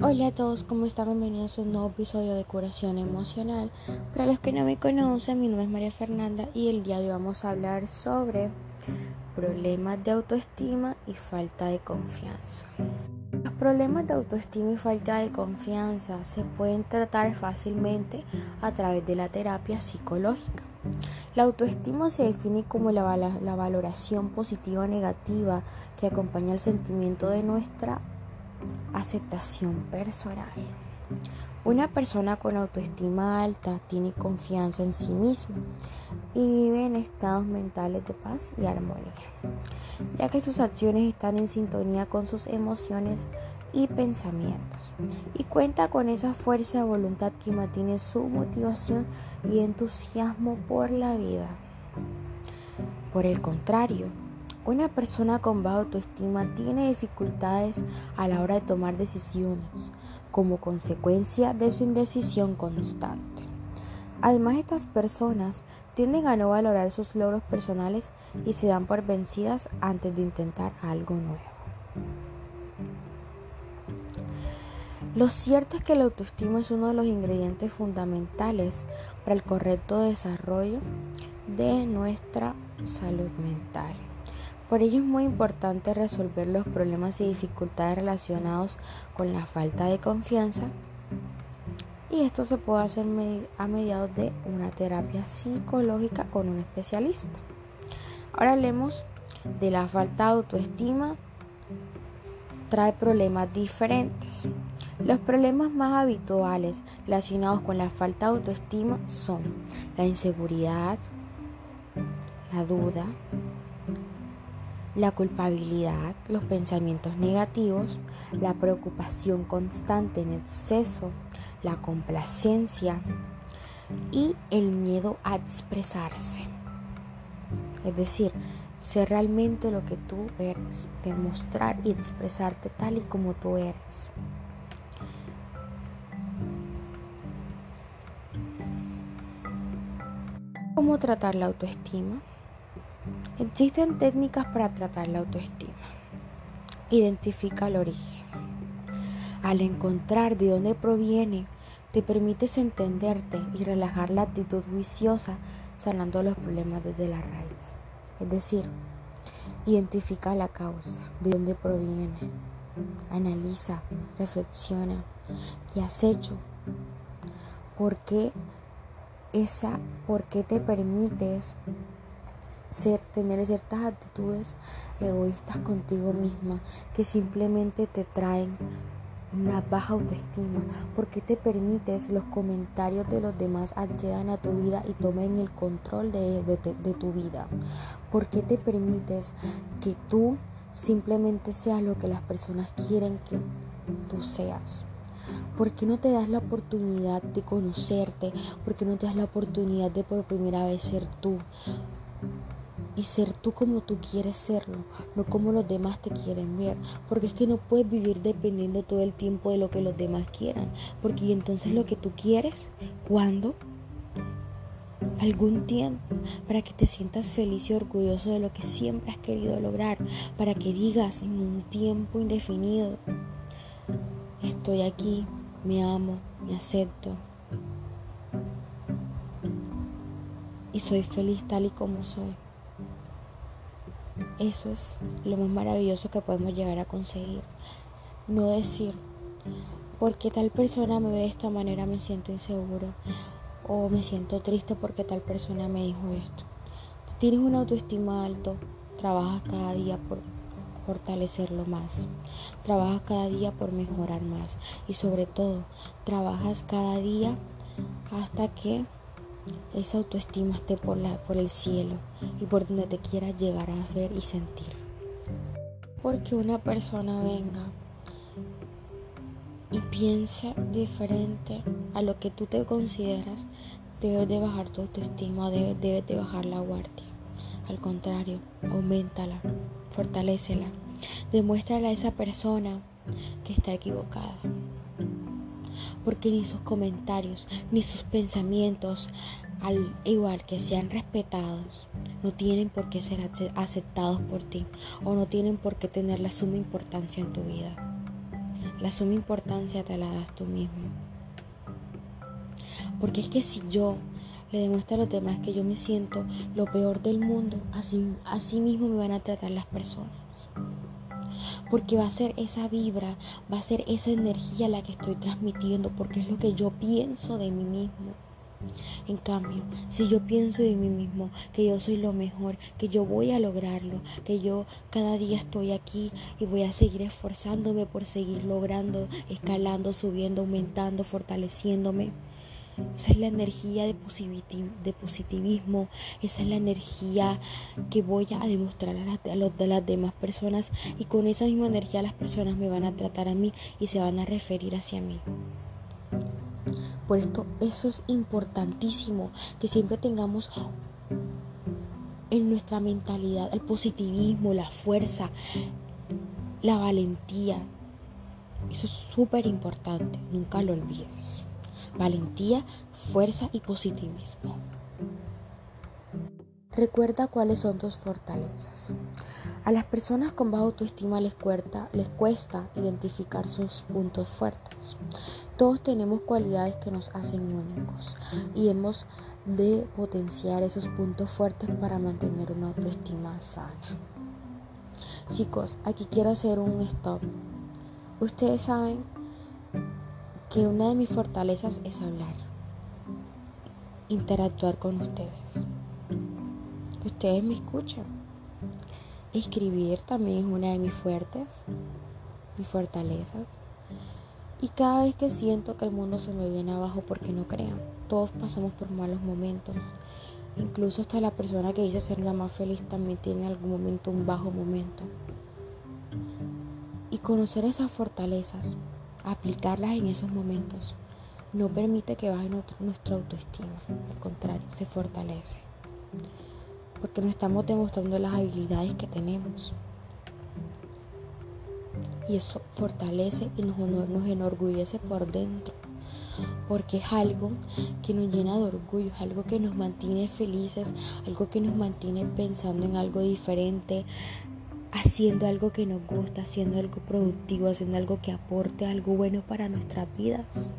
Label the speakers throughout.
Speaker 1: Hola a todos, ¿cómo están? Bienvenidos a un nuevo episodio de Curación Emocional. Para los que no me conocen, mi nombre es María Fernanda y el día de hoy vamos a hablar sobre problemas de autoestima y falta de confianza. Los problemas de autoestima y falta de confianza se pueden tratar fácilmente a través de la terapia psicológica. La autoestima se define como la, valoración positiva o negativa que acompaña el sentimiento de nuestra Aceptación personal. Una persona con autoestima alta tiene confianza en sí mismo y vive en estados mentales de paz y armonía, ya que sus acciones están en sintonía con sus emociones y pensamientos y cuenta con esa fuerza de voluntad que mantiene su motivación y entusiasmo por la vida. Por el contrario, una persona con baja autoestima tiene dificultades a la hora de tomar decisiones como consecuencia de su indecisión constante. Además, estas personas tienden a no valorar sus logros personales y se dan por vencidas antes de intentar algo nuevo. Lo cierto es que la autoestima es uno de los ingredientes fundamentales para el correcto desarrollo de nuestra salud mental. Por ello es muy importante resolver los problemas y dificultades relacionados con la falta de confianza y esto se puede hacer a mediados de una terapia psicológica con un especialista. Ahora hablemos de la falta de autoestima trae problemas diferentes. Los problemas más habituales relacionados con la falta de autoestima son la inseguridad, la duda, la culpabilidad, los pensamientos negativos, la preocupación constante en exceso, la complacencia y el miedo a expresarse. Es decir, ser realmente lo que tú eres, demostrar y expresarte tal y como tú eres. ¿Cómo tratar la autoestima? Existen técnicas para tratar la autoestima. Identifica el origen. Al encontrar de dónde proviene, te permites entenderte y relajar la actitud viciosa, sanando los problemas desde la raíz. Es decir, identifica la causa, de dónde proviene. Analiza, reflexiona y has hecho. ¿Por qué esa, por qué te permites ser, tener ciertas actitudes egoístas contigo misma que simplemente te traen una baja autoestima, porque te permites los comentarios de los demás accedan a tu vida y tomen el control de, de tu vida, porque te permites que tú simplemente seas lo que las personas quieren que tú seas. ¿Por qué no te das la oportunidad de conocerte? ¿Por qué no te das la oportunidad de por primera vez ser tú? Y ser tú como tú quieres serlo, no como los demás te quieren ver, porque es que no puedes vivir dependiendo todo el tiempo de lo que los demás quieran, porque entonces lo que tú quieres, ¿cuándo? Algún tiempo para que te sientas feliz y orgulloso de lo que siempre has querido lograr, para que digas en un tiempo indefinido, estoy aquí, me amo, me acepto, y soy feliz tal y como soy. Eso es lo más maravilloso que podemos llegar a conseguir. No decir, porque tal persona me ve de esta manera me siento inseguro o me siento triste porque tal persona me dijo esto. Tienes una autoestima alto, trabajas cada día por fortalecerlo más. Trabajas cada día por mejorar más y sobre todo, trabajas cada día hasta que esa autoestima esté por, la, por el cielo y por donde te quieras llegar a ver y sentir. Porque una persona venga y piensa diferente a lo que tú te consideras, debes de bajar tu autoestima, debes, de bajar la guardia. Al contrario, aumentala, fortalecela, demuéstrale a esa persona que está equivocada porque ni sus comentarios ni sus pensamientos, al igual que sean respetados, no tienen por qué ser aceptados por ti o no tienen por qué tener la suma importancia en tu vida. La suma importancia te la das tú mismo. Porque es que si yo le demuestro a los demás que yo me siento lo peor del mundo, así, así mismo me van a tratar las personas. Porque va a ser esa vibra, va a ser esa energía la que estoy transmitiendo, porque es lo que yo pienso de mí mismo. En cambio, si yo pienso de mí mismo que yo soy lo mejor, que yo voy a lograrlo, que yo cada día estoy aquí y voy a seguir esforzándome por seguir logrando, escalando, subiendo, aumentando, fortaleciéndome, esa es la energía de, positivismo, esa es la energía que voy a demostrar a las, de las demás personas y con esa misma energía las personas me van a tratar a mí y se van a referir hacia mí. Por esto, eso es importantísimo, que siempre tengamos en nuestra mentalidad el positivismo, la fuerza, la valentía. Eso es súper importante, nunca lo olvides valentía, fuerza y positivismo. Recuerda cuáles son tus fortalezas. A las personas con baja autoestima les cuesta, identificar sus puntos fuertes. Todos tenemos cualidades que nos hacen únicos y hemos de potenciar esos puntos fuertes para mantener una autoestima sana. Chicos, aquí quiero hacer un stop. Ustedes saben que una de mis fortalezas es hablar, interactuar con ustedes, que ustedes me escuchen. Escribir también es una de mis fuertes, mis fortalezas. Y cada vez que siento que el mundo se me viene abajo porque no crean, todos pasamos por malos momentos. Incluso hasta la persona que dice ser la más feliz también tiene en algún momento un bajo momento. Y conocer esas fortalezas aplicarlas en esos momentos. No permite que baje nuestra autoestima, al contrario, se fortalece, porque nos estamos demostrando las habilidades que tenemos. Y eso fortalece y nos, nos enorgullece por dentro, porque es algo que nos llena de orgullo, es algo que nos mantiene felices, algo que nos mantiene pensando en algo diferente, haciendo algo que nos gusta, haciendo algo productivo, haciendo algo que aporte algo bueno para nuestras vidas.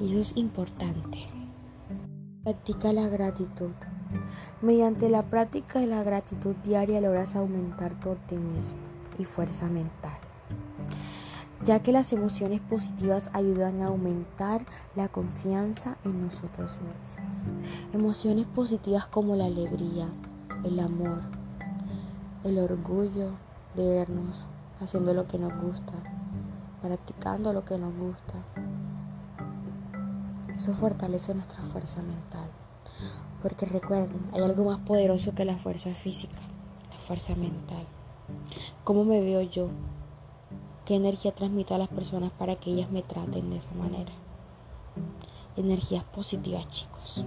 Speaker 1: Y eso es importante. Practica la gratitud. Mediante la práctica de la gratitud diaria logras aumentar tu optimismo y fuerza mental, ya que las emociones positivas ayudan a aumentar la confianza en nosotros mismos. Emociones positivas como la alegría, el amor, el orgullo de vernos haciendo lo que nos gusta, practicando lo que nos gusta. Eso fortalece nuestra fuerza mental. Porque recuerden, hay algo más poderoso que la fuerza física, la fuerza mental. ¿Cómo me veo yo? ¿Qué energía transmito a las personas para que ellas me traten de esa manera? Energías positivas, chicos.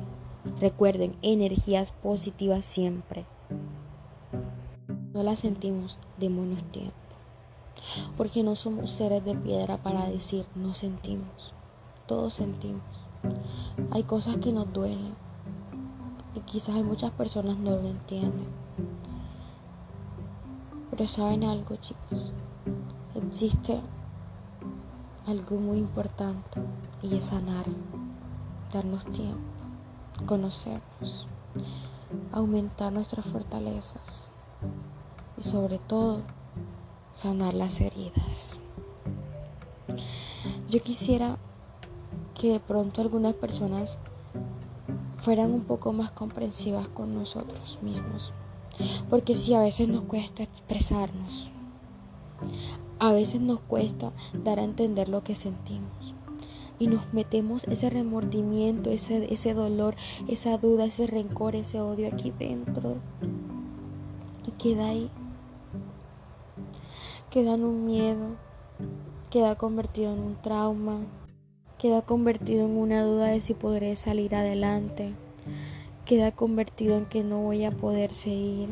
Speaker 1: Recuerden, energías positivas siempre no la sentimos, démonos tiempo. Porque no somos seres de piedra para decir no sentimos. Todos sentimos. Hay cosas que nos duelen. Y quizás hay muchas personas no lo entienden. Pero saben algo, chicos. Existe algo muy importante y es sanar, darnos tiempo, conocernos, aumentar nuestras fortalezas y sobre todo sanar las heridas. Yo quisiera que de pronto algunas personas fueran un poco más comprensivas con nosotros mismos. Porque si a veces nos cuesta expresarnos, a veces nos cuesta dar a entender lo que sentimos. Y nos metemos ese remordimiento, ese, ese dolor, esa duda, ese rencor, ese odio aquí dentro. Y queda ahí queda en un miedo, queda convertido en un trauma, queda convertido en una duda de si podré salir adelante, queda convertido en que no voy a poder seguir,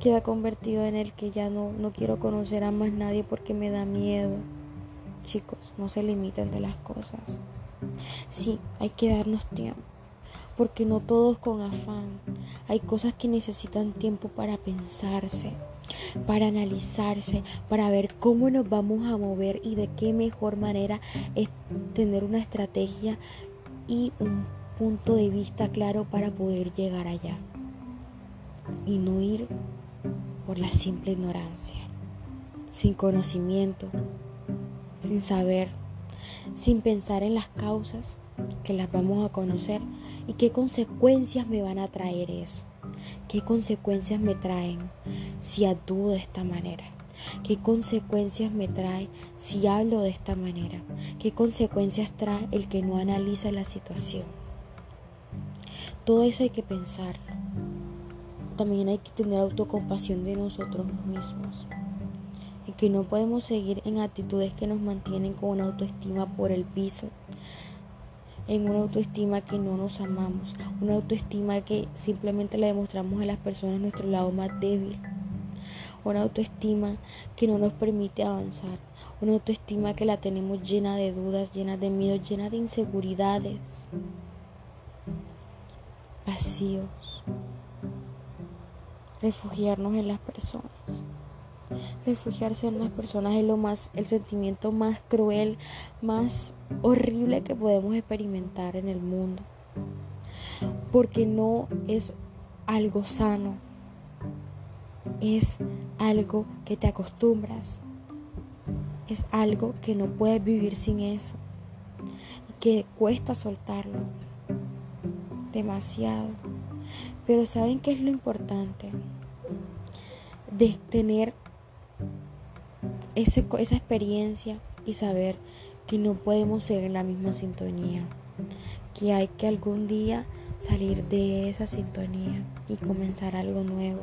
Speaker 1: queda convertido en el que ya no, no quiero conocer a más nadie porque me da miedo. Chicos, no se limiten de las cosas. Sí, hay que darnos tiempo, porque no todos con afán. Hay cosas que necesitan tiempo para pensarse, para analizarse, para ver cómo nos vamos a mover y de qué mejor manera es tener una estrategia y un punto de vista claro para poder llegar allá y no ir por la simple ignorancia, sin conocimiento, sin saber, sin pensar en las causas que las vamos a conocer y qué consecuencias me van a traer eso. ¿Qué consecuencias me traen si actúo de esta manera? ¿Qué consecuencias me trae si hablo de esta manera? ¿Qué consecuencias trae el que no analiza la situación? Todo eso hay que pensarlo. También hay que tener autocompasión de nosotros mismos. Y que no podemos seguir en actitudes que nos mantienen con una autoestima por el piso, en una autoestima que no nos amamos, una autoestima que simplemente le demostramos a las personas nuestro lado más débil, una autoestima que no nos permite avanzar, una autoestima que la tenemos llena de dudas, llena de miedos, llena de inseguridades, vacíos, refugiarnos en las personas. Refugiarse en las personas es lo más, el sentimiento más cruel, más horrible que podemos experimentar en el mundo. Porque no es algo sano, es algo que te acostumbras, es algo que no puedes vivir sin eso, y que cuesta soltarlo demasiado. Pero ¿saben qué es lo importante? De tener esa experiencia y saber que no podemos ser en la misma sintonía, que hay que algún día salir de esa sintonía y comenzar algo nuevo.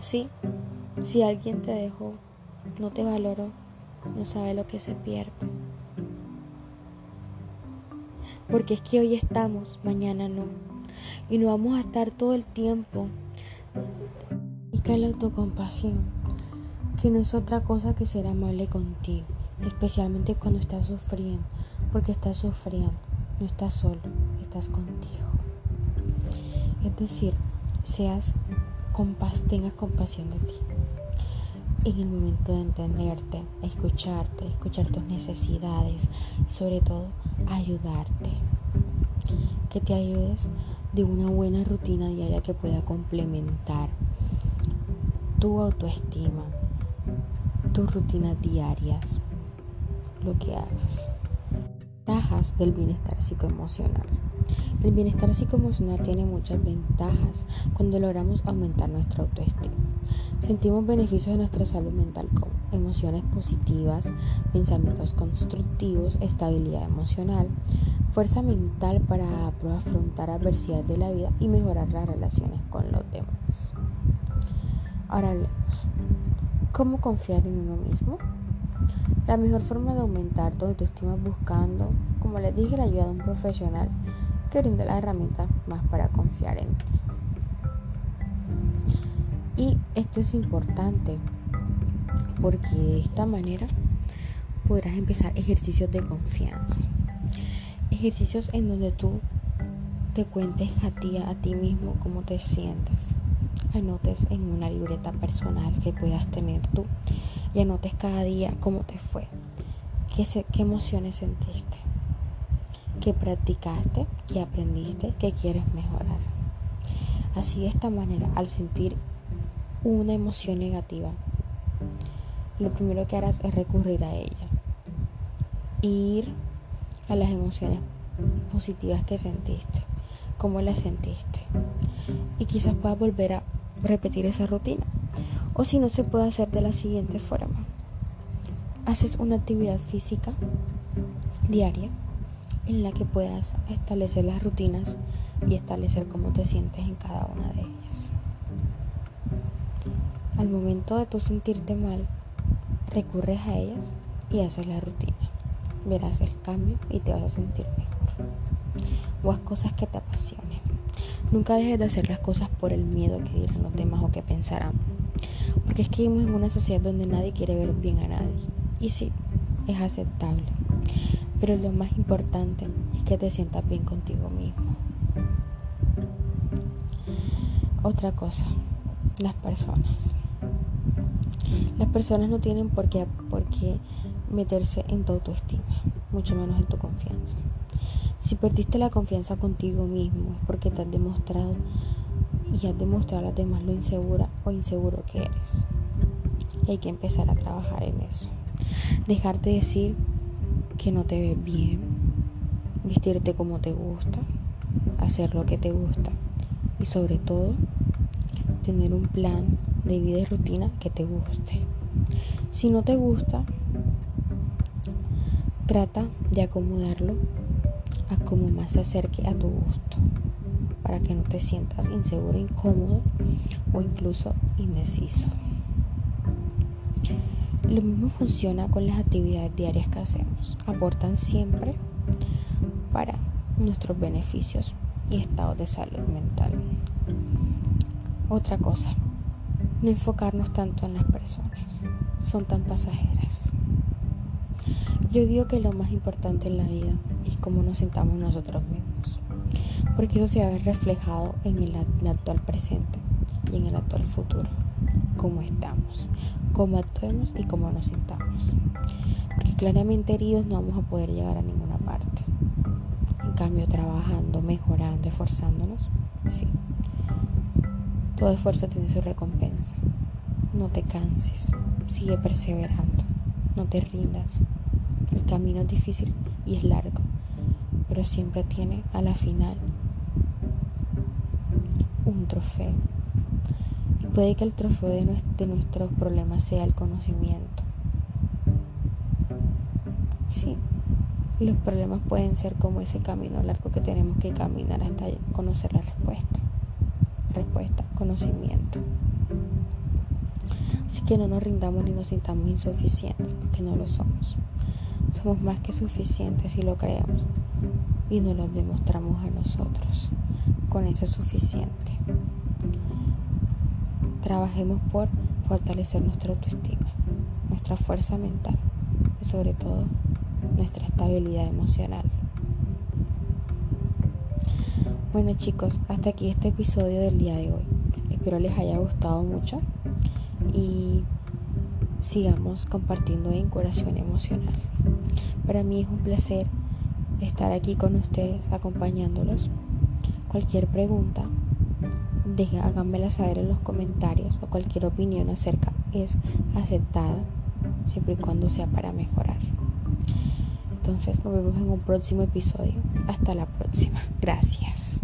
Speaker 1: Sí, si alguien te dejó, no te valoró, no sabe lo que se pierde. Porque es que hoy estamos, mañana no. Y no vamos a estar todo el tiempo. Y que la autocompasión, que no es otra cosa que ser amable contigo especialmente cuando estás sufriendo, porque estás sufriendo, no estás solo, estás contigo. Es decir, seas compas, tengas compasión de ti. En el momento de entenderte, escucharte, escuchar tus necesidades sobre todo ayudarte. Que te ayudes de una buena rutina diaria que pueda complementar tu autoestima, tus rutinas diarias lo que hagas. Ventajas del bienestar psicoemocional. El bienestar psicoemocional tiene muchas ventajas cuando logramos aumentar nuestra autoestima. Sentimos beneficios de nuestra salud mental como emociones positivas, pensamientos constructivos, estabilidad emocional, fuerza mental para afrontar adversidades de la vida y mejorar las relaciones con los demás. Ahora hablemos. ¿Cómo confiar en uno mismo? La mejor forma de aumentar tu autoestima es buscando, como les dije, la ayuda de un profesional que brinde las herramientas más para confiar en ti. Y esto es importante porque de esta manera podrás empezar ejercicios de confianza. Ejercicios en donde tú te cuentes a ti, a ti mismo, cómo te sientes. Anotes en una libreta personal que puedas tener tú y anotes cada día cómo te fue, qué, qué emociones sentiste, qué practicaste, qué aprendiste, qué quieres mejorar. Así de esta manera, al sentir una emoción negativa, lo primero que harás es recurrir a ella. Ir a las emociones positivas que sentiste, cómo las sentiste. Y quizás puedas volver a repetir esa rutina. O si no, se puede hacer de la siguiente forma. Haces una actividad física diaria en la que puedas establecer las rutinas y establecer cómo te sientes en cada una de ellas. Al momento de tú sentirte mal, recurres a ellas y haces la rutina. Verás el cambio y te vas a sentir mejor. O haz cosas que te apasionen. Nunca dejes de hacer las cosas por el miedo que dirán los demás o que pensarán. Porque es que vivimos en una sociedad donde nadie quiere ver bien a nadie. Y sí, es aceptable. Pero lo más importante es que te sientas bien contigo mismo. Otra cosa, las personas. Las personas no tienen por qué, por qué meterse en tu autoestima, mucho menos en tu confianza. Si perdiste la confianza contigo mismo es porque te has demostrado y has demostrado a las demás lo insegura o inseguro que eres. Y hay que empezar a trabajar en eso. Dejarte decir que no te ves bien, vestirte como te gusta, hacer lo que te gusta y sobre todo tener un plan de vida y rutina que te guste. Si no te gusta, trata de acomodarlo a como más se acerque a tu gusto para que no te sientas inseguro, incómodo o incluso indeciso. Lo mismo funciona con las actividades diarias que hacemos. Aportan siempre para nuestros beneficios y estados de salud mental. Otra cosa, no enfocarnos tanto en las personas, son tan pasajeras. Yo digo que lo más importante en la vida es cómo nos sentamos nosotros mismos, porque eso se va a ver reflejado en el, actual presente y en el actual futuro, cómo estamos, cómo actuemos y cómo nos sintamos. Porque claramente heridos no vamos a poder llegar a ninguna parte. En cambio, trabajando, mejorando, esforzándonos, sí. Todo esfuerzo tiene su recompensa. No te canses, sigue perseverando, no te rindas. El camino es difícil y es largo, pero siempre tiene a la final un trofeo. Y puede que el trofeo de, nuestros problemas sea el conocimiento. Sí, los problemas pueden ser como ese camino largo que tenemos que caminar hasta conocer la respuesta respuesta, conocimiento. Así que no nos rindamos ni nos sintamos insuficientes, porque no lo somos. Somos más que suficientes si lo creemos y nos lo demostramos a nosotros. Con eso es suficiente. Trabajemos por fortalecer nuestra autoestima, nuestra fuerza mental y sobre todo nuestra estabilidad emocional. Bueno chicos, hasta aquí este episodio del día de hoy. Espero les haya gustado mucho y sigamos compartiendo en curación emocional. Para mí es un placer estar aquí con ustedes acompañándolos. Cualquier pregunta, háganmela saber en los comentarios o cualquier opinión acerca es aceptada siempre y cuando sea para mejorar. Entonces nos vemos en un próximo episodio. Hasta la próxima. Gracias.